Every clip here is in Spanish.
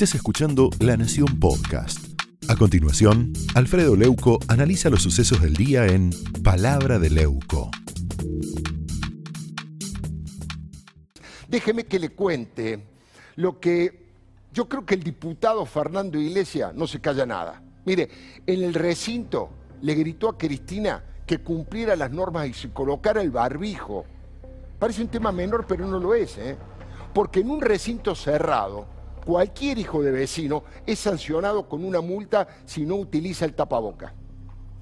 Estés escuchando La Nación Podcast. A continuación, Alfredo Leuco analiza los sucesos del día en Palabra de Leuco. Déjeme que le cuente lo que yo creo que el diputado Fernando Iglesias no se calla nada. Mire, en el recinto le gritó a Cristina que cumpliera las normas y se colocara el barbijo. Parece un tema menor, pero no lo es, ¿eh? Porque en un recinto cerrado, cualquier hijo de vecino es sancionado con una multa si no utiliza el tapaboca.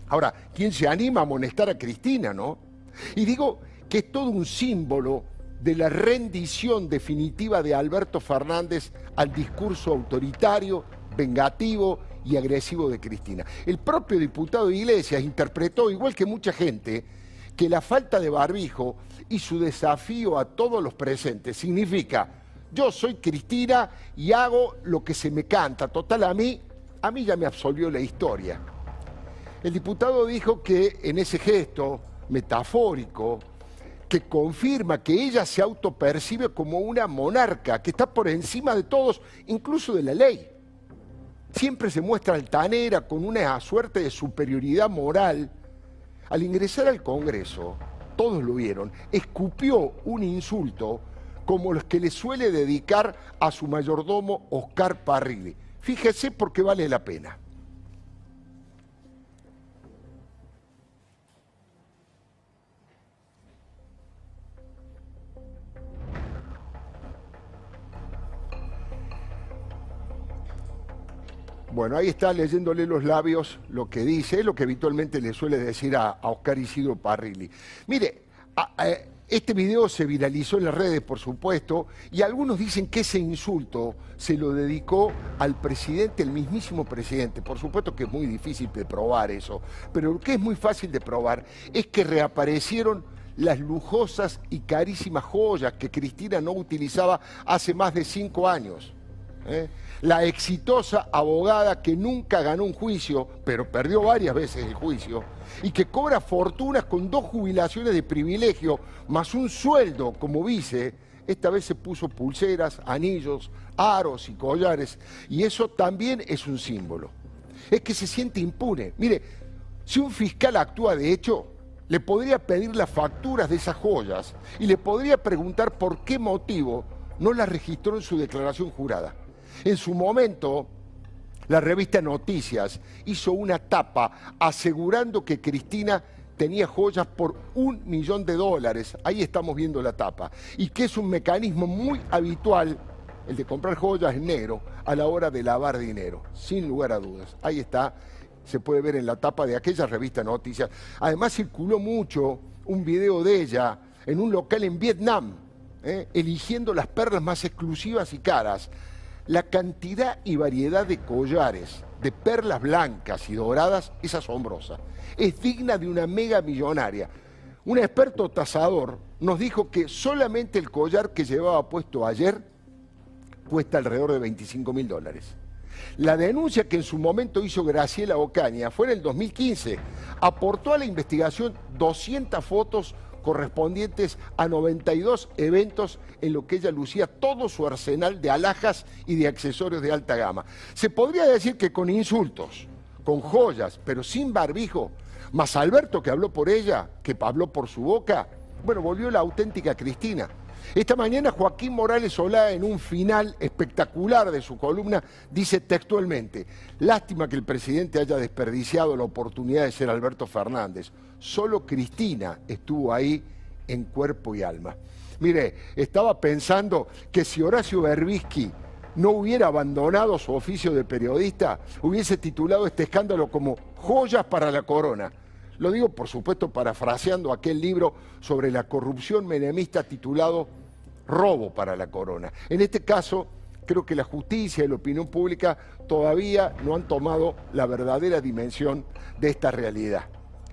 Ahora, ¿quién se anima a amonestar a Cristina, no? Y digo que es todo un símbolo de la rendición definitiva de Alberto Fernández al discurso autoritario, vengativo y agresivo de Cristina. El propio diputado Iglesias interpretó, igual que mucha gente, que la falta de barbijo y su desafío a todos los presentes significa, yo soy Cristina y hago lo que se me canta, total a mí, a mí ya me absolvió la historia. El diputado dijo que en ese gesto metafórico, que confirma que ella se autopercibe como una monarca, que está por encima de todos, incluso de la ley. Siempre se muestra altanera, con una suerte de superioridad moral. Al ingresar al Congreso, todos lo vieron, escupió un insulto como los que le suele dedicar a su mayordomo Oscar Parrilli. Fíjese porque vale la pena. Bueno, ahí está leyéndole los labios lo que dice, lo que habitualmente le suele decir a, Oscar Isidro Parrilli. Mire, este video se viralizó en las redes, por supuesto, y algunos dicen que ese insulto se lo dedicó al presidente, el mismísimo presidente. Por supuesto que es muy difícil de probar eso, pero lo que es muy fácil de probar es que reaparecieron las lujosas y carísimas joyas que Cristina no utilizaba hace más de cinco años. ¿Eh? La exitosa abogada que nunca ganó un juicio, pero perdió varias veces el juicio, y que cobra fortunas con dos jubilaciones de privilegio, más un sueldo como vice, esta vez se puso pulseras, anillos, aros y collares, y eso también es un símbolo. Es que se siente impune. Mire, si un fiscal actúa de hecho, le podría pedir las facturas de esas joyas y le podría preguntar por qué motivo no las registró en su declaración jurada. En su momento, la revista Noticias hizo una tapa asegurando que Cristina tenía joyas por un millón de dólares. Ahí estamos viendo la tapa. Y que es un mecanismo muy habitual, el de comprar joyas en negro, a la hora de lavar dinero, sin lugar a dudas. Ahí está, se puede ver en la tapa de aquella revista Noticias. Además circuló mucho un video de ella en un local en Vietnam, ¿eh? eligiendo las perlas más exclusivas y caras. La cantidad y variedad de collares, de perlas blancas y doradas es asombrosa. Es digna de una mega millonaria. Un experto tasador nos dijo que solamente el collar que llevaba puesto ayer cuesta alrededor de 25 mil dólares. La denuncia que en su momento hizo Graciela Ocaña fue en el 2015. Aportó a la investigación 200 fotos correspondientes a 92 eventos en lo que ella lucía todo su arsenal de alhajas y de accesorios de alta gama. Se podría decir que con insultos, con joyas, pero sin barbijo, más Alberto que habló por ella, que habló por su boca, bueno, volvió la auténtica Cristina. Esta mañana Joaquín Morales Solá, en un final espectacular de su columna, dice textualmente, lástima que el presidente haya desperdiciado la oportunidad de ser Alberto Fernández. Solo Cristina estuvo ahí en cuerpo y alma. Mire, estaba pensando que si Horacio Berbisky no hubiera abandonado su oficio de periodista, hubiese titulado este escándalo como Joyas para la Corona. Lo digo, por supuesto, parafraseando aquel libro sobre la corrupción menemista titulado Robo para la Corona. En este caso, creo que la justicia y la opinión pública todavía no han tomado la verdadera dimensión de esta realidad.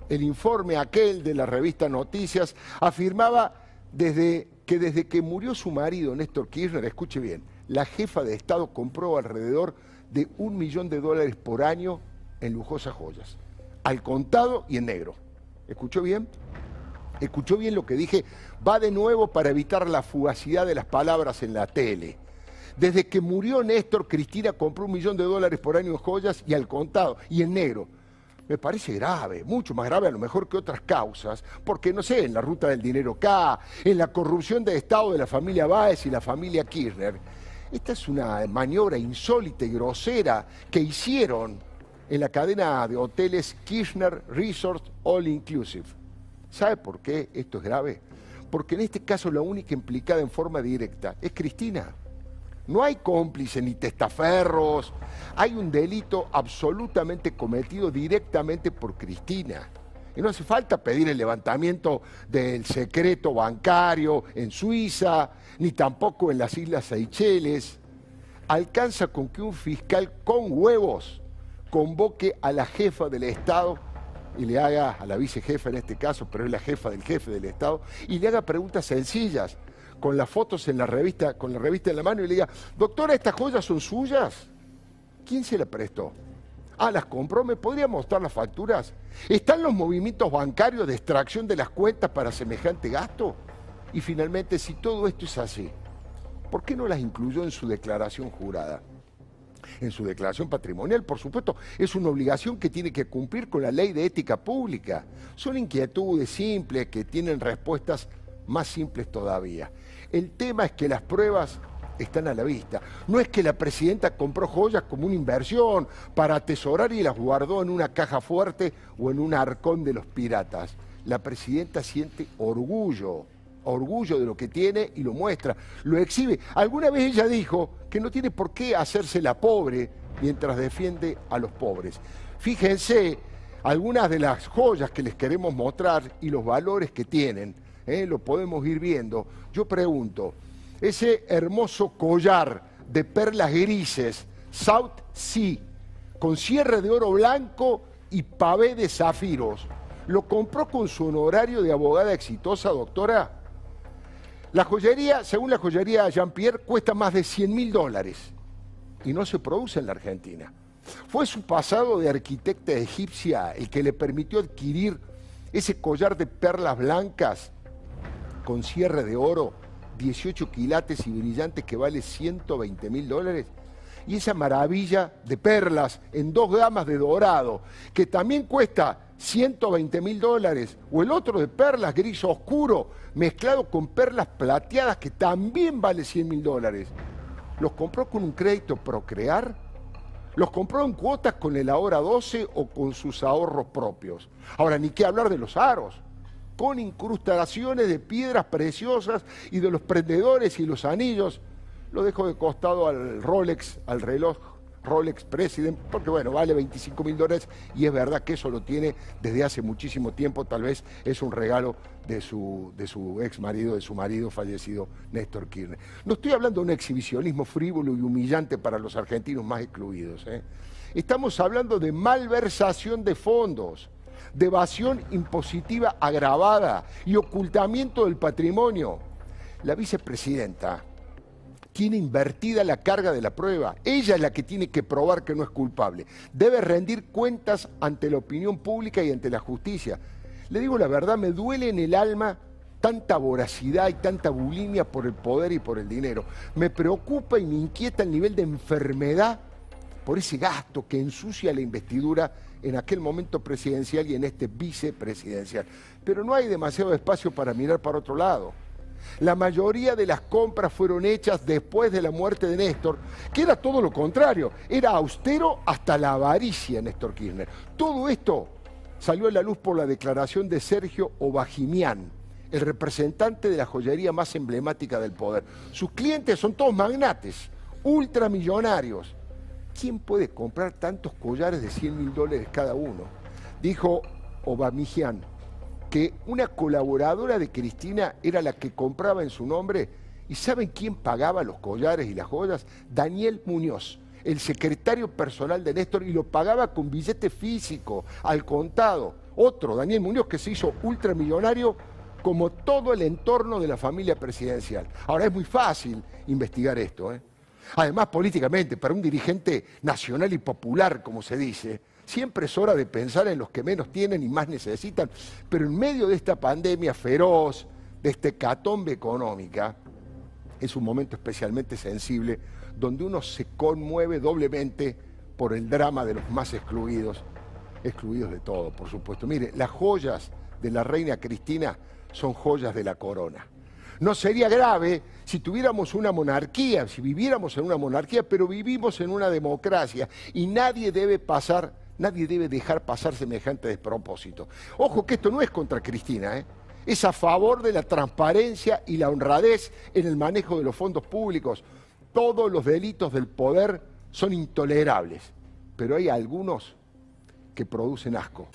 El informe aquel de la revista Noticias afirmaba desde que desde que murió su marido, Néstor Kirchner, escuche bien, la jefa de Estado compró alrededor de un millón de dólares por año en lujosas joyas al contado y en negro. ¿Escuchó bien? ¿Escuchó bien lo que dije? Va de nuevo para evitar la fugacidad de las palabras en la tele. Desde que murió Néstor, Cristina compró un millón de dólares por año en joyas y al contado, y en negro. Me parece grave, mucho más grave a lo mejor que otras causas, porque no sé, en la ruta del dinero K, en la corrupción de Estado de la familia Báez y la familia Kirchner. Esta es una maniobra insólita y grosera que hicieron en la cadena de hoteles Kirchner Resort All Inclusive. ¿Sabe por qué esto es grave? Porque en este caso la única implicada en forma directa es Cristina. No hay cómplice ni testaferros. Hay un delito absolutamente cometido directamente por Cristina. Y no hace falta pedir el levantamiento del secreto bancario en Suiza, ni tampoco en las Islas Seychelles. Alcanza con que un fiscal con huevos convoque a la jefa del Estado y le haga, a la vicejefa en este caso, pero es la jefa del jefe del Estado, y le haga preguntas sencillas, con las fotos en la revista, con la revista en la mano, y le diga, doctora, ¿estas joyas son suyas? ¿Quién se las prestó? Ah, las compró, ¿me podría mostrar las facturas? ¿Están los movimientos bancarios de extracción de las cuentas para semejante gasto? Y finalmente, si todo esto es así, ¿por qué no las incluyó en su declaración jurada? en su declaración patrimonial, por supuesto, es una obligación que tiene que cumplir con la ley de ética pública. Son inquietudes simples que tienen respuestas más simples todavía. El tema es que las pruebas están a la vista. No es que la presidenta compró joyas como una inversión para atesorar y las guardó en una caja fuerte o en un arcón de los piratas. La presidenta siente orgullo orgullo de lo que tiene y lo muestra, lo exhibe. Alguna vez ella dijo que no tiene por qué hacerse la pobre mientras defiende a los pobres. Fíjense algunas de las joyas que les queremos mostrar y los valores que tienen, ¿eh? lo podemos ir viendo. Yo pregunto, ese hermoso collar de perlas grises, South Sea, con cierre de oro blanco y pavé de zafiros, ¿lo compró con su honorario de abogada exitosa, doctora? La joyería, según la joyería Jean-Pierre, cuesta más de 100 mil dólares y no se produce en la Argentina. Fue su pasado de arquitecta egipcia el que le permitió adquirir ese collar de perlas blancas con cierre de oro, 18 quilates y brillantes que vale 120 mil dólares. Y esa maravilla de perlas en dos gamas de dorado, que también cuesta 120 mil dólares, o el otro de perlas gris oscuro, mezclado con perlas plateadas, que también vale 100 mil dólares. ¿Los compró con un crédito Procrear? ¿Los compró en cuotas con el Ahora 12 o con sus ahorros propios? Ahora, ni qué hablar de los aros, con incrustaciones de piedras preciosas y de los prendedores y los anillos. Lo dejo de costado al Rolex, al reloj Rolex President, porque bueno, vale 25 mil dólares y es verdad que eso lo tiene desde hace muchísimo tiempo, tal vez es un regalo de su, de su ex marido, de su marido fallecido Néstor Kirchner. No estoy hablando de un exhibicionismo frívolo y humillante para los argentinos más excluidos. ¿eh? Estamos hablando de malversación de fondos, de evasión impositiva agravada y ocultamiento del patrimonio. La vicepresidenta tiene invertida la carga de la prueba. Ella es la que tiene que probar que no es culpable. Debe rendir cuentas ante la opinión pública y ante la justicia. Le digo la verdad, me duele en el alma tanta voracidad y tanta bulimia por el poder y por el dinero. Me preocupa y me inquieta el nivel de enfermedad por ese gasto que ensucia la investidura en aquel momento presidencial y en este vicepresidencial. Pero no hay demasiado espacio para mirar para otro lado. La mayoría de las compras fueron hechas después de la muerte de Néstor, que era todo lo contrario, era austero hasta la avaricia Néstor Kirchner. Todo esto salió a la luz por la declaración de Sergio Obajimian, el representante de la joyería más emblemática del poder. Sus clientes son todos magnates, ultramillonarios. ¿Quién puede comprar tantos collares de 100 mil dólares cada uno? Dijo Obajimian que una colaboradora de Cristina era la que compraba en su nombre. ¿Y saben quién pagaba los collares y las joyas? Daniel Muñoz, el secretario personal de Néstor, y lo pagaba con billete físico, al contado. Otro, Daniel Muñoz, que se hizo ultramillonario como todo el entorno de la familia presidencial. Ahora es muy fácil investigar esto. ¿eh? Además, políticamente, para un dirigente nacional y popular, como se dice, Siempre es hora de pensar en los que menos tienen y más necesitan, pero en medio de esta pandemia feroz, de esta hecatombe económica, es un momento especialmente sensible donde uno se conmueve doblemente por el drama de los más excluidos, excluidos de todo, por supuesto. Mire, las joyas de la reina Cristina son joyas de la corona. No sería grave si tuviéramos una monarquía, si viviéramos en una monarquía, pero vivimos en una democracia y nadie debe pasar, nadie debe dejar pasar semejante despropósito. Ojo que esto no es contra Cristina, ¿eh? es a favor de la transparencia y la honradez en el manejo de los fondos públicos. Todos los delitos del poder son intolerables, pero hay algunos que producen asco.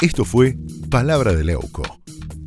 Esto fue Palabra de Leuco,